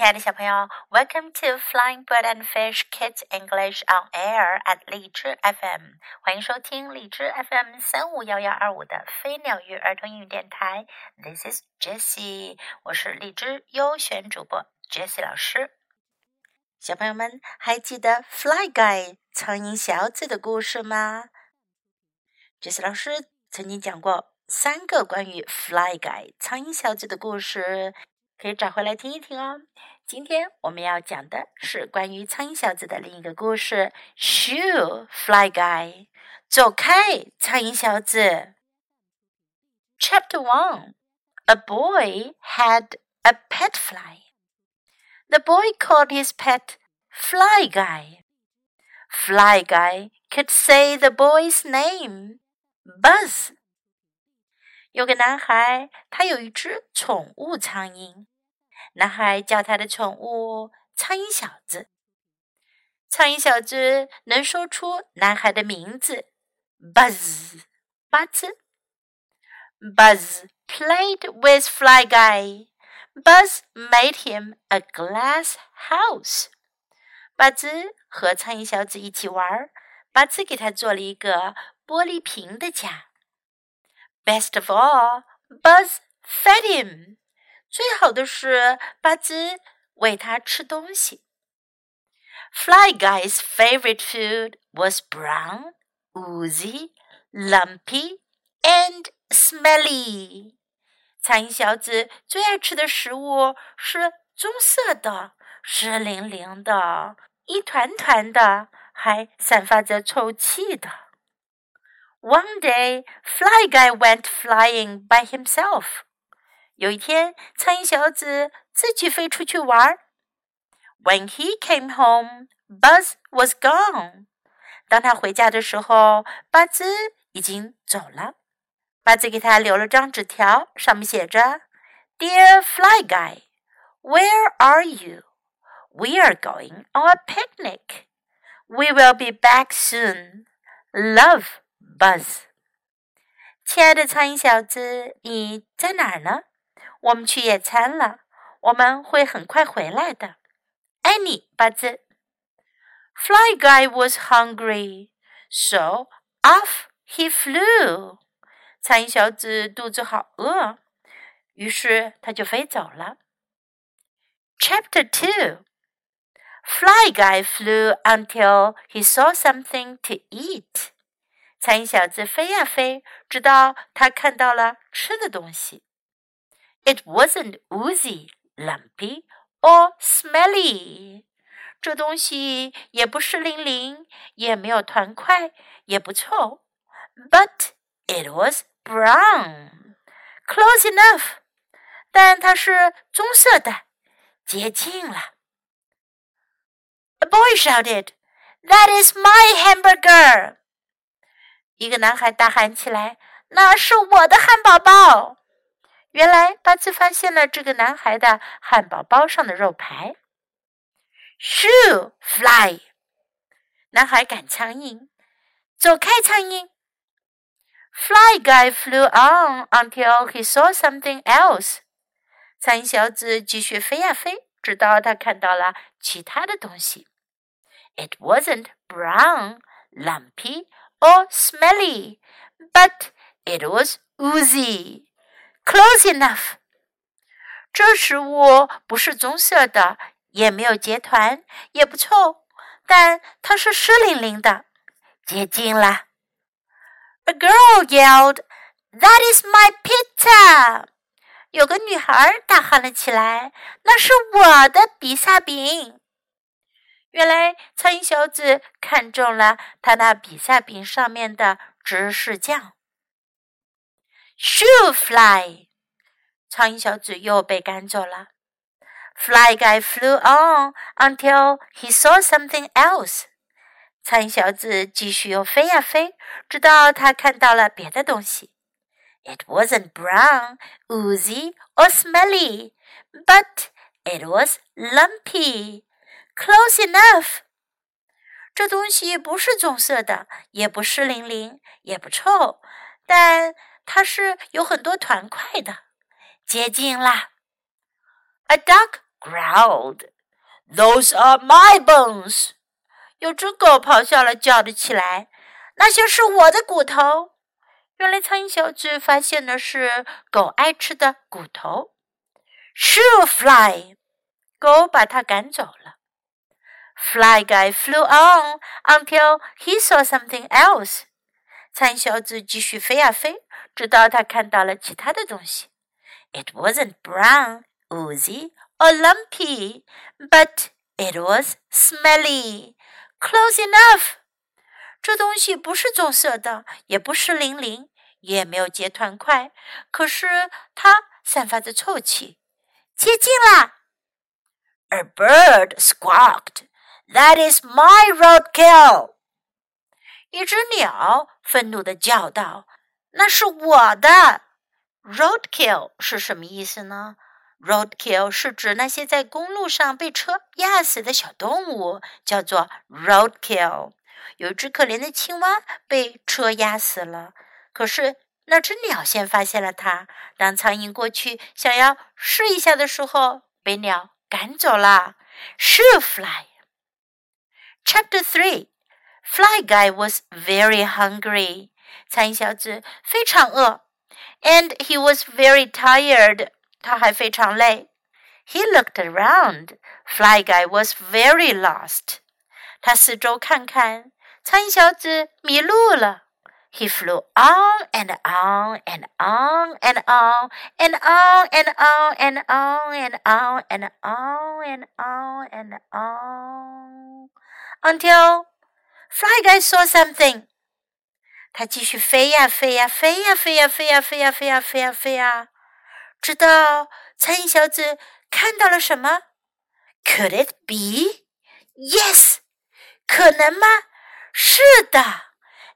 亲爱的小朋友，Welcome to Flying Bird and Fish Kids English on Air at 荔枝 FM，欢迎收听荔枝 FM 三五幺幺二五的飞鸟鱼儿童英语电台。This is Jessie，我是荔枝优选主播 Jessie 老师。小朋友们还记得 Fly Guy 苍蝇小子的故事吗？Jessie 老师曾经讲过三个关于 Fly Guy 苍蝇小子的故事。可以找回来听一听哦。今天我们要讲的是关于苍蝇小子的另一个故事。Shoo, fly guy，走开，苍蝇小子。Chapter one: A boy had a pet fly. The boy called his pet Fly Guy. Fly Guy could say the boy's name, Buzz. 有个男孩，他有一只宠物苍蝇。男孩叫他的宠物苍蝇小子。苍蝇小子能说出男孩的名字，Buzz，巴兹。Buzz played with Fly Guy. Buzz made him a glass house. 巴兹和苍蝇小子一起玩，儿，巴兹给他做了一个玻璃瓶的家。Best of all, Buzz fed him. 最好的是巴兹喂它吃东西。Fly Guy's favorite food was brown, oozy, lumpy, and smelly. 苍蝇小子最爱吃的食物是棕色的、湿淋淋的、一团团的，还散发着臭气的。One day, Fly Guy went flying by himself. 有一天，苍蝇小子自己飞出去玩儿。When he came home, Buzz was gone. 当他回家的时候，巴兹已经走了。巴兹给他留了张纸条，上面写着：“Dear Fly Guy, where are you? We are going on a picnic. We will be back soon. Love, Buzz.” 亲爱的苍蝇小子，你在哪儿呢？我们去野餐了，我们会很快回来的。爱你，巴兹。Fly Guy was hungry, so off he flew. 苍蝇小子肚子好饿，于是他就飞走了。Chapter Two. Fly Guy flew until he saw something to eat. 苍蝇小子飞呀飞，直到他看到了吃的东西。it wasn't oozy, lumpy, or smelly. 这东西也不湿淋淋，也没有团块，也不臭。But it was brown, close enough. 但它是棕色的，接近了。A boy shouted, "That is my hamburger!" 一个男孩大喊起来：“那是我的汉堡包！” ！”原来巴兹发现了这个男孩的汉堡包上的肉排。Shoo, fly！男孩赶苍蝇，走开，苍蝇！Fly guy flew on until he saw something else。苍蝇小子继续飞呀飞，直到他看到了其他的东西。It wasn't brown, lumpy, or smelly, but it was oozy. Close enough。这食物不是棕色的，也没有结团，也不臭，但它是湿淋淋的，接近了。A girl yelled, "That is my pizza!" 有个女孩大喊了起来：“那是我的比萨饼！”原来苍蝇小子看中了他那比萨饼上面的芝士酱。Shoo fly！苍蝇小子又被赶走了。Fly guy flew on until he saw something else。苍蝇小子继续又飞呀飞，直到他看到了别的东西。It wasn't brown, oozy, or smelly, but it was lumpy. Close enough. 这东西不是棕色的，也不湿淋淋，也不臭，但 它是有很多团块的，接近啦。A duck growled, "Those are my bones." 有只狗咆哮了，叫了起来：“那些是我的骨头！”原来苍蝇小子发现的是狗爱吃的骨头。Shoo fly，狗把它赶走了。Fly guy flew on until he saw something else。苍蝇小子继续飞呀飞，直到他看到了其他的东西。It wasn't brown, oozy, or lumpy, but it was smelly. Close enough. 这东西不是棕色的，也不是零零，也没有结团块，可是它散发着臭气，接近了。A bird squawked. That is my roadkill. 一只鸟愤怒地叫道：“那是我的。” Roadkill 是什么意思呢？Roadkill 是指那些在公路上被车压死的小动物，叫做 roadkill。有一只可怜的青蛙被车压死了，可是那只鸟先发现了它。当苍蝇过去想要试一下的时候，被鸟赶走了。Shoo fly. Chapter three. Fly guy was very hungry. 苍蝇小子非常饿。and he was very tired. 他还非常累。He looked around. Fly guy was very lost. 他四周看看，苍蝇小子迷路了。He flew on and on and on and on and on and on and on and on and on and on and on until Fly guy saw something. 它继续飞呀飞呀飞呀飞呀飞呀飞呀飞呀飞呀飞呀，直到苍蝇小子看到了什么？Could it be? Yes，可能吗？是的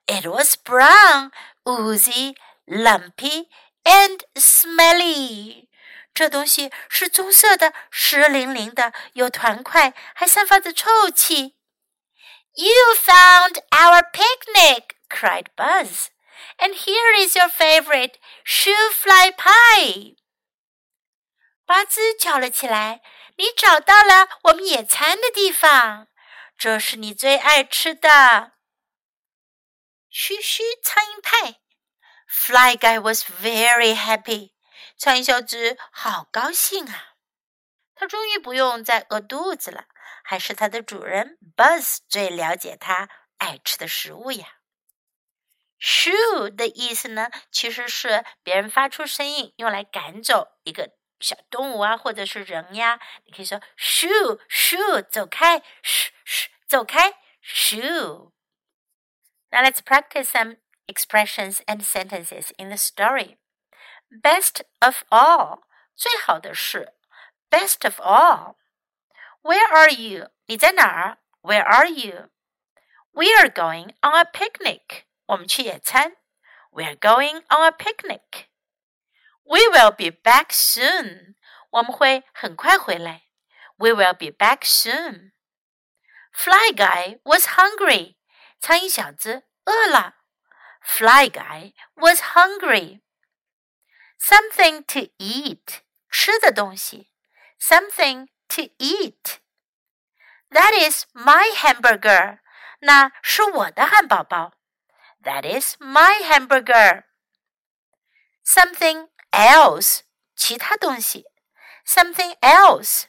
，It was brown, oozy, lumpy, and smelly。这东西是棕色的，湿淋淋的，有团块，还散发着臭气。You found our picnic, cried Buzz. And here is your favorite shoo fly pie. 巴兹叫了起来：“你找到了我们野餐的地方，这是你最爱吃的嘘嘘苍蝇派。” Fly guy was very happy. 苍蝇小子好高兴啊！他终于不用再饿肚子了，还是他的主人 Buzz 最了解他爱吃的食物呀。Shoo 的意思呢，其实是别人发出声音用来赶走一个小动物啊，或者是人呀。你可以说 Shoo Shoo 走开，sh sh 走开，Shoo。Now let's practice some expressions and sentences in the story. Best of all，最好的是 Best of all。where are you? 你在哪儿？Where are you? We are going on a picnic. 我们去野餐。We are going on a picnic. We will be back soon. 我们会很快回来。We will be back soon. Fly guy was hungry. 苍蝇小子饿了。Fly guy was hungry. Something to eat. 吃的东西。Something to eat. That is my hamburger. 那是我的汉堡包。 That is my hamburger. Something else. 其他东西。Something else.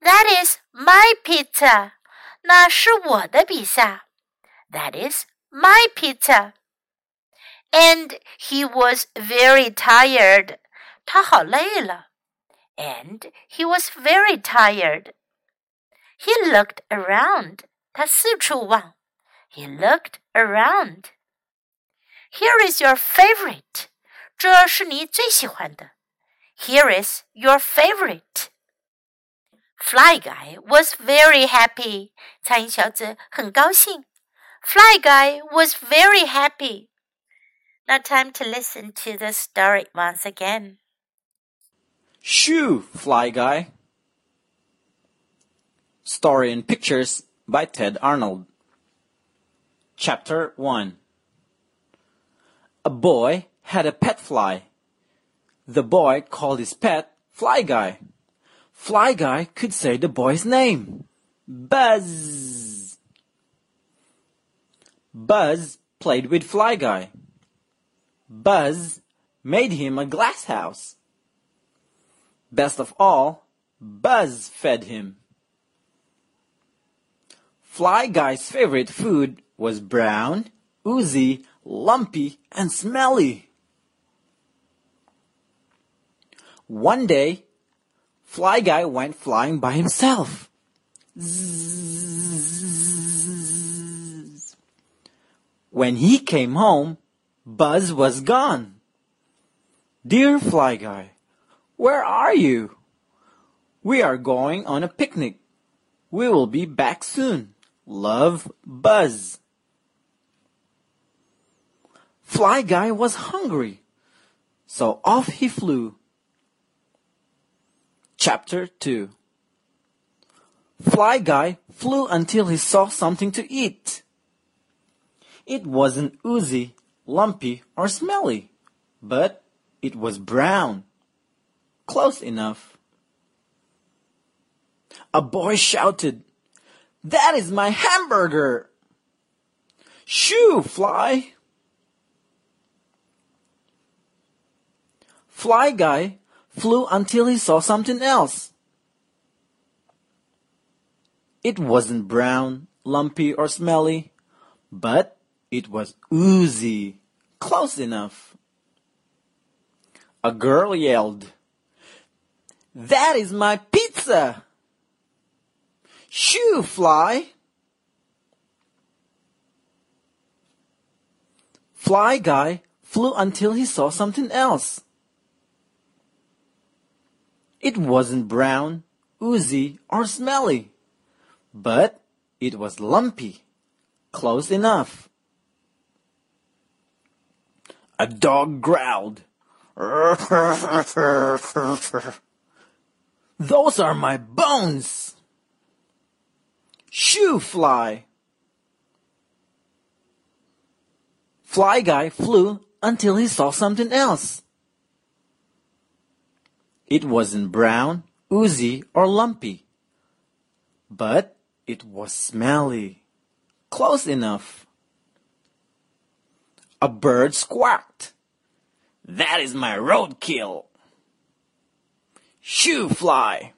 That is my pizza. 那是我的比萨。That is my pizza. And he was very tired. 他好累了。and he was very tired. He looked around. 他四处望。 he looked around. Here is your favorite. 这是你最喜欢的。Here is your favorite. Fly Guy was very happy. 苍蝇小子很高兴。Fly Guy was very happy. Now time to listen to the story once again. Shoo, Fly Guy. Story and Pictures by Tedd Arnold. Chapter 1 A boy had a pet fly. The boy called his pet Fly Guy. Fly Guy could say the boy's name. Buzz. Buzz played with Fly Guy. Buzz made him a glass house. Best of all, Buzz fed him. Fly Guy's favorite food was brown, oozy, lumpy, and smelly. One day, Fly Guy went flying by himself. Zzz. When he came home, Buzz was gone. Dear Fly Guy, where are you? We are going on a picnic. We will be back soon. Love, Buzz. Fly Guy was hungry, so off he flew. Chapter 2 Fly Guy flew until he saw something to eat. It wasn't oozy, lumpy, or smelly, but it was brown. Close enough. A boy shouted, That is my hamburger! Shoo, Fly! Fly Guy flew until he saw something else. It wasn't brown, lumpy, or smelly, but it was oozy, close enough. A girl yelled, That is my pizza! Shoo, Fly! Fly Guy flew until he saw something else. It wasn't brown, oozy, or smelly, but it was lumpy, close enough. A dog growled. Those are my bones! Shoo, Fly! Fly Guy flew until he saw something else. It wasn't brown, oozy, or lumpy, but it was smelly, close enough. A bird squawked. That is my roadkill. Shoo, fly.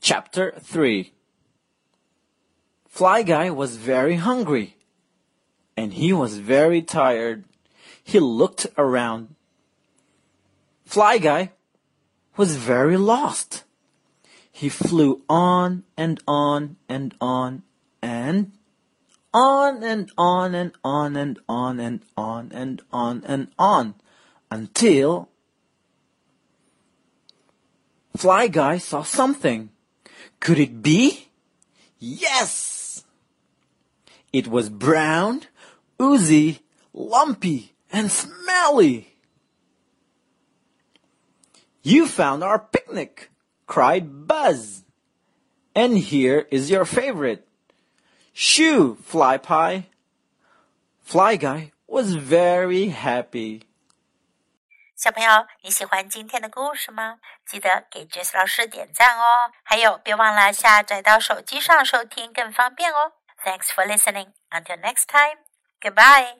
Chapter 3 Fly Guy was very hungry, and he was very tired. He looked around. Fly Guy was very lost. He flew on and on and on and on and on and on and on and on and on and on until Fly Guy saw something. Could it be? Yes! It was brown, oozy, lumpy, and smelly. You found our picnic, cried Buzz. And here is your favorite. Shoo, Fly Pie. Fly Guy was very happy. 小朋友，你喜欢今天的故事吗？记得给 Jess 老师点赞哦！还有，别忘了下载到手机上收听更方便哦。Thanks for listening. Until next time. Goodbye.